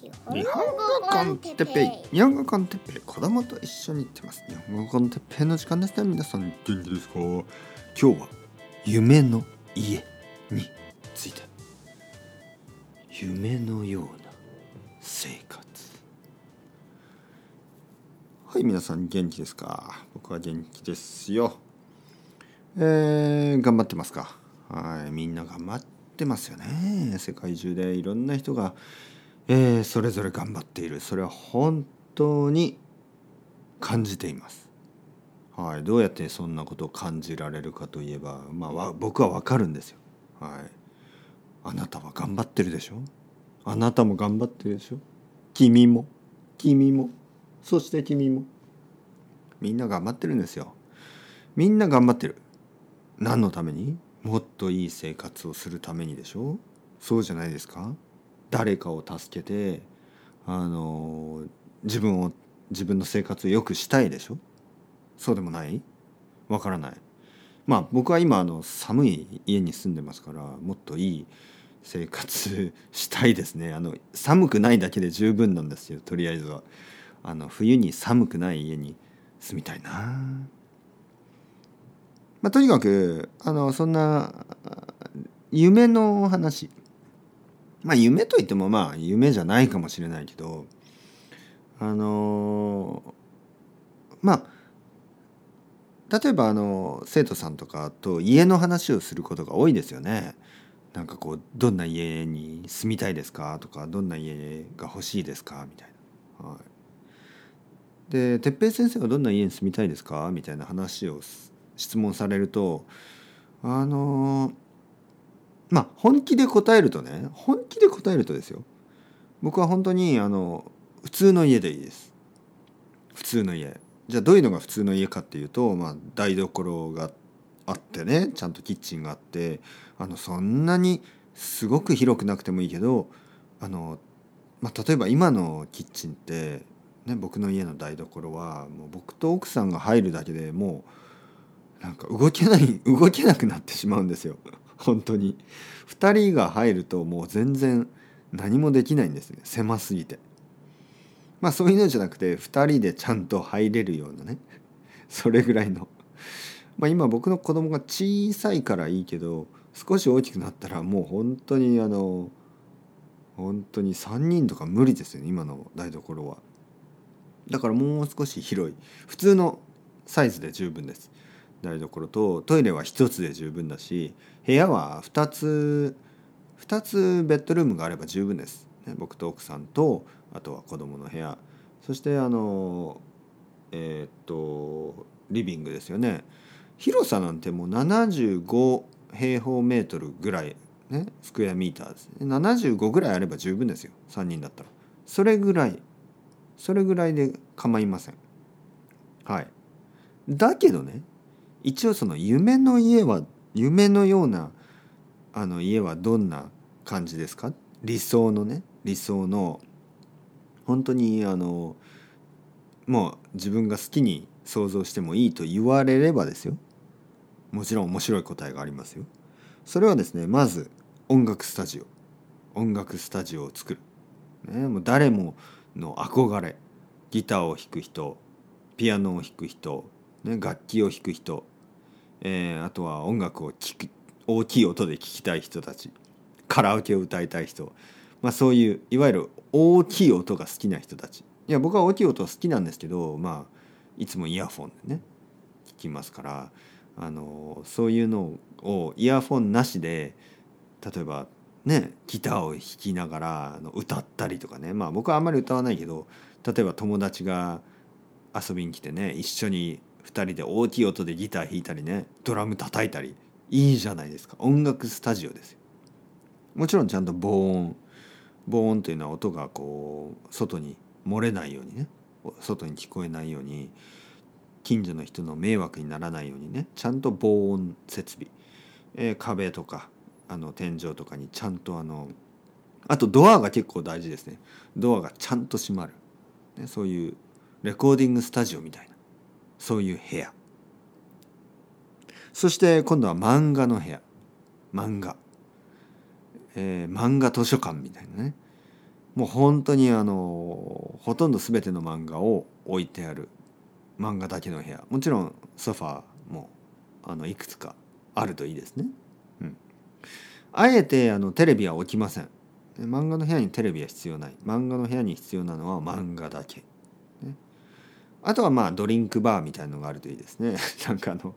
日本語コンテッペイ。日本語コンテッペイ。子供と一緒に行ってます日本語コンテッペイの時間ですね。皆さん元気ですか？今日は夢の家について。夢のような生活。はい皆さん元気ですか？僕は元気ですよ。えー、頑張ってますか？はいみんな頑張ってますよね。世界中でいろんな人がえー、それぞれ頑張っている。それは本当に感じています。はい、どうやってそんなことを感じられるかといえば、まあ、僕は分かるんですよ。はい、あなたは頑張ってるでしょ？あなたも頑張ってるでしょ？君も？君も？そして君も？みんな頑張ってるんですよ。みんな頑張ってる。何のために？もっといい生活をするためにでしょ？そうじゃないですか？誰かを助けてあの自分を自分の生活を良くしたいでしょ？そうでもない？わからない。まあ僕は今あの寒い家に住んでますからもっといい生活したいですね。あの寒くないだけで十分なんですよとりあえずは。あの冬に寒くない家に住みたいな。まあとにかくあのそんな夢の話。まあ夢といってもまあ夢じゃないかもしれないけどあのまあ例えばあの生徒さんとかと家の話をすることが多いですよね。なんかこうどんな家に住みたいですか？とかどんな家が欲しいですか？みたいな。はい、で哲平先生はどんな家に住みたいですか？みたいな話を質問されるとあのーまあ本気で答えるとね本気で答えるとですよ。僕は本当にあの普通の家でいいです。普通の家。じゃあどういうのが普通の家かっていうと、まあ、台所があってねちゃんとキッチンがあってあのそんなにすごく広くなくてもいいけどあの、まあ、例えば今のキッチンって、ね、僕の家の台所はもう僕と奥さんが入るだけでもうなんか動けない動けなくなってしまうんですよ。本当に。2人が入るともう全然何もできないんですね。狭すぎて。まあそういうのじゃなくて2人でちゃんと入れるようなね。それぐらいの。まあ今僕の子供が小さいからいいけど少し大きくなったらもう本当にあの本当に3人とか無理ですよね今の台所は。だからもう少し広い。普通のサイズで十分です。台所とトイレは1つで十分だし部屋は2つ2つベッドルームがあれば十分です、ね、僕と奥さんとあとは子供の部屋。そしてあのえー、っとリビングですよね。広さなんてもう75平方メートルぐらいねスクエアミーターですね。75ぐらいあれば十分ですよ。3人だったら。それぐらい。それぐらいで構いません。はい。だけどね一応その夢の家は夢のようなあの家はどんな感じですか？理想のね理想の本当にあのもう自分が好きに想像してもいいと言われればですよ。もちろん面白い答えがありますよ。それはですねまず音楽スタジオ。音楽スタジオを作る、ね、もう誰もの憧れ。ギターを弾く人ピアノを弾く人ね、楽器を弾く人、えー、あとは音楽を聴く大きい音で聴きたい人たちカラオケを歌いたい人、まあ、そういういわゆる大きい音が好きな人たち。いや僕は大きい音は好きなんですけど、まあ、いつもイヤホンでね聞きますからあのそういうのをイヤフォンなしで例えばねギターを弾きながらの歌ったりとかね。まあ僕はあんまり歌わないけど例えば友達が遊びに来てね一緒に2人で大きい音でギター弾いたりねドラム叩いたりいいじゃないですか。音楽スタジオですよ。もちろんちゃんと防音。防音というのは音がこう外に漏れないようにね。外に聞こえないように近所の人の迷惑にならないようにね。ちゃんと防音設備、えー、壁とかあの天井とかにちゃんとあのあとドアが結構大事ですね。ドアがちゃんと閉まる、ね、そういうレコーディングスタジオみたいな。そういう部屋そして今度は漫画の部屋漫画、えー、漫画図書館みたいなねもう本当にあのほとんど全ての漫画を置いてある漫画だけの部屋もちろんソファーもあのいくつかあるといいですね。うん、あえてあのテレビは置きません。漫画の部屋にテレビは必要ない。漫画の部屋に必要なのは漫画だけ。あとはまあドリンクバーみたいのがあるといいですね。なんかあの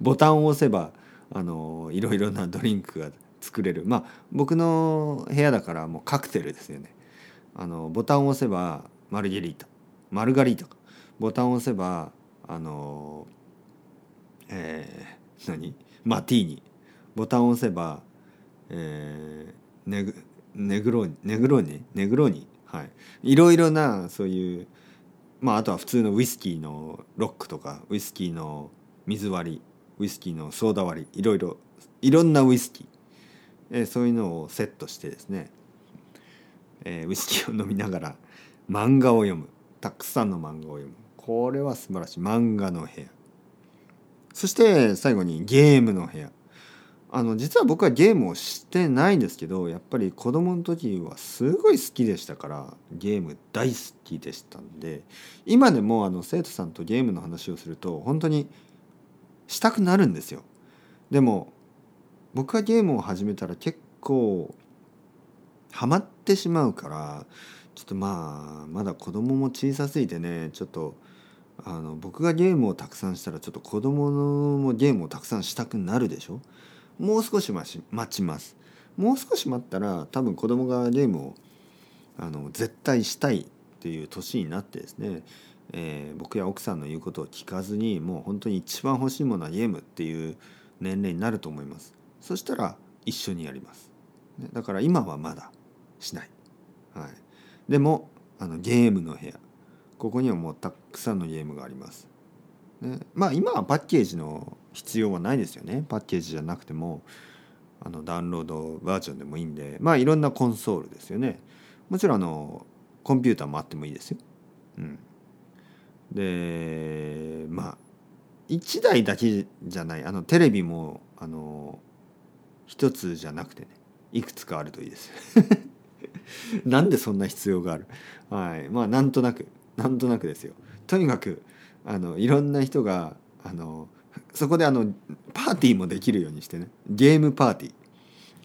ボタンを押せばあのいろいろなドリンクが作れる。まあ僕の部屋だからもうカクテルですよね。あのボタンを押せばマルゲリータ。マルガリータボタンを押せばあのえー、何？マティーニ。ボタンを押せば、えー、ネグネグローニネグローニ？ネグローニ？はい。いろいろなそういうまああとは普通のウイスキーのロックとかウイスキーの水割りウイスキーのソーダ割りいろいろいろんなウイスキー、えー、そういうのをセットしてですね、えー、ウイスキーを飲みながら漫画を読む。たくさんの漫画を読む。これは素晴らしい。漫画の部屋。そして最後にゲームの部屋。あの実は僕はゲームをしてないんですけどやっぱり子供の時はすごい好きでしたからゲーム大好きでしたんで今でもあの生徒さんとゲームの話をすると本当にしたくなるんですよ。でも僕がゲームを始めたら結構ハマってしまうからちょっとまあまだ子供も小さすぎてねちょっとあの僕がゲームをたくさんしたらちょっと子供もゲームをたくさんしたくなるでしょ？もう少し待ちます。もう少し待ったら多分子供がゲームをあの絶対したいっていう年になってですねえー、僕や奥さんの言うことを聞かずにもう本当に一番欲しいものはゲームっていう年齢になると思います。そしたら一緒にやります。だから今はまだしない、はい、でもあのゲームの部屋。ここにはもうたくさんのゲームがあります、ね、まあ今はパッケージの必要はないですよね。パッケージじゃなくてもあのダウンロードバージョンでもいいんで。まあいろんなコンソールですよね。もちろんあのコンピューターもあってもいいですよ、うん、でまあ1台だけじゃない。あのテレビもあの一つじゃなくてね。いくつかあるといいです。なんでそんな必要がある。はい。まあなんとなく。なんとなくですよ。とにかくあのいろんな人があのそこであのパーティーもできるようにしてね。ゲームパーティー。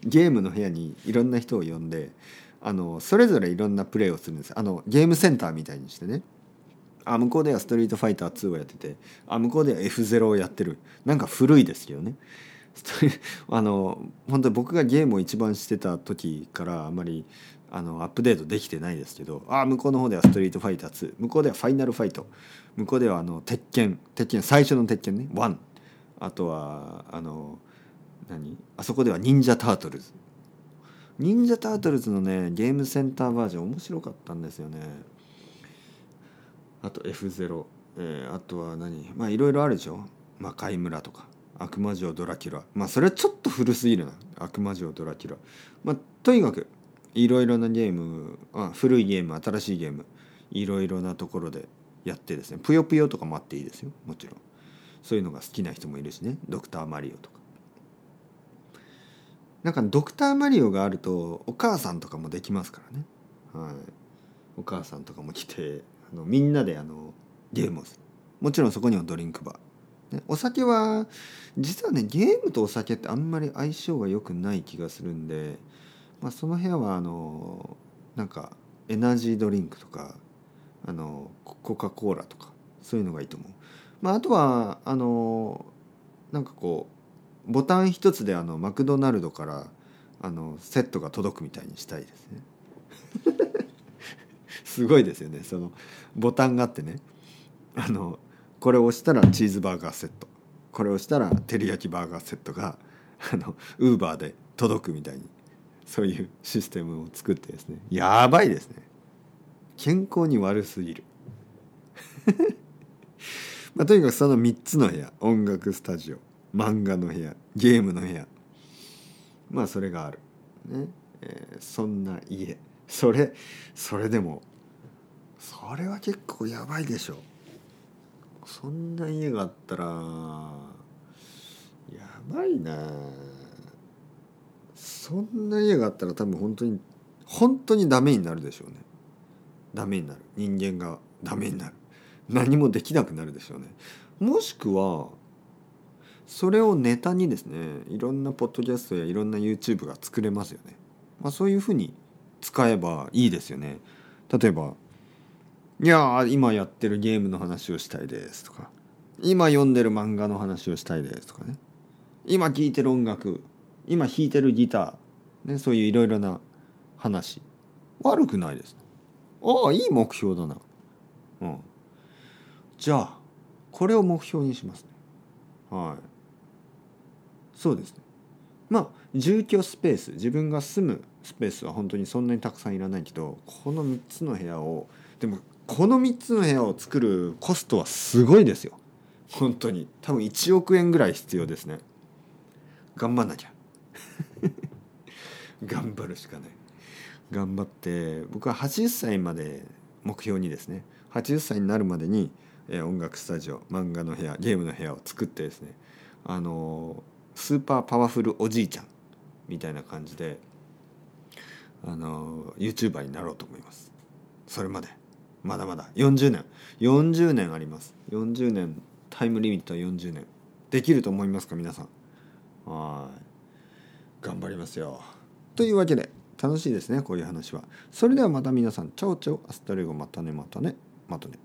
ゲームの部屋にいろんな人を呼んであのそれぞれいろんなプレーをするんです。あのゲームセンターみたいにしてね。あ向こうでは「ストリートファイター2」をやっててあ向こうでは F0 をやってる。なんか古いですけどね。あの本当に僕がゲームを一番してた時からあんまりあのアップデートできてないですけどあ向こうの方では「ストリートファイター2」向こうでは「ファイナルファイト」向こうではあの鉄拳鉄拳最初の鉄拳ね1あとはあの何？あそこでは「忍者タートルズ」忍者タートルズのねゲームセンターバージョン面白かったんですよね。あと F0、えー、あとは何？まあいろいろあるでしょ。魔界村とか。悪魔城ドラキュラ。まあそれはちょっと古すぎるな。悪魔城ドラキュラ。まあとにかくいろいろなゲームあ古いゲーム新しいゲーム。いろいろなところでやってですね。ぷよぷよとかもあっていいですよ。もちろん。そういうのが好きな人もいるしね。ドクターマリオとか。なんかドクターマリオがあるとお母さんとかもできますからね。はい。お母さんとかも来てあのみんなであのゲームをする。もちろんそこにはドリンクバー、お酒は実はねゲームとお酒ってあんまり相性が良くない気がするんで、まあ、その部屋はあのなんかエナジードリンクとかあのコカ・コーラとかそういうのがいいと思う。まあ、あとはあのなんかこうボタン一つであのマクドナルドからあのセットが届くみたいにしたいですね。すごいですよねそのボタンがあってねあのこれを押したらチーズバーガーセット。これを押したら照り焼きバーガーセットがあのウーバーで届くみたいにそういうシステムを作ってですね。やばいですね。健康に悪すぎる。まあ、とにかくその3つの部屋。音楽スタジオ。漫画の部屋。ゲームの部屋。まあそれがある。ね、えー、そんな家。それそれでもそれは結構やばいでしょう。そんな家があったらやばいな。そんな家があったら多分本当に本当にダメになるでしょうね。ダメになる。人間がダメになる。何もできなくなるでしょうね。もしくはそれをネタにですねいろんなポッドキャストやいろんな YouTube が作れますよね、まあ、そういうふうに使えばいいですよね。例えば「いや今やってるゲームの話をしたいです」とか「今読んでる漫画の話をしたいです」とかね「今聴いてる音楽。今弾いてるギター」ね、そういういろいろな話。悪くないですああいい目標だな。うん。じゃあこれを目標にしますね。はい。そうですね。まあ住居スペース。自分が住むスペースは本当にそんなにたくさんいらないけどこの3つの部屋をでもこの3つの部屋を作るコストはすごいですよ。本当に。多分1億円ぐらい必要ですね。頑張んなきゃ。頑張るしかない。頑張って僕は80歳まで目標にですね。80歳になるまでに音楽スタジオ漫画の部屋ゲームの部屋を作ってですね。あのスーパーパワフルおじいちゃんみたいな感じであの YouTuber になろうと思います。それまで。まだまだ。40年。40年あります。40年。タイムリミットは40年。できると思いますか皆さん。はい。頑張りますよ。というわけで楽しいですねこういう話は。それではまた皆さん。 Ciao ciao。Hasta luego。またねまたね。またね。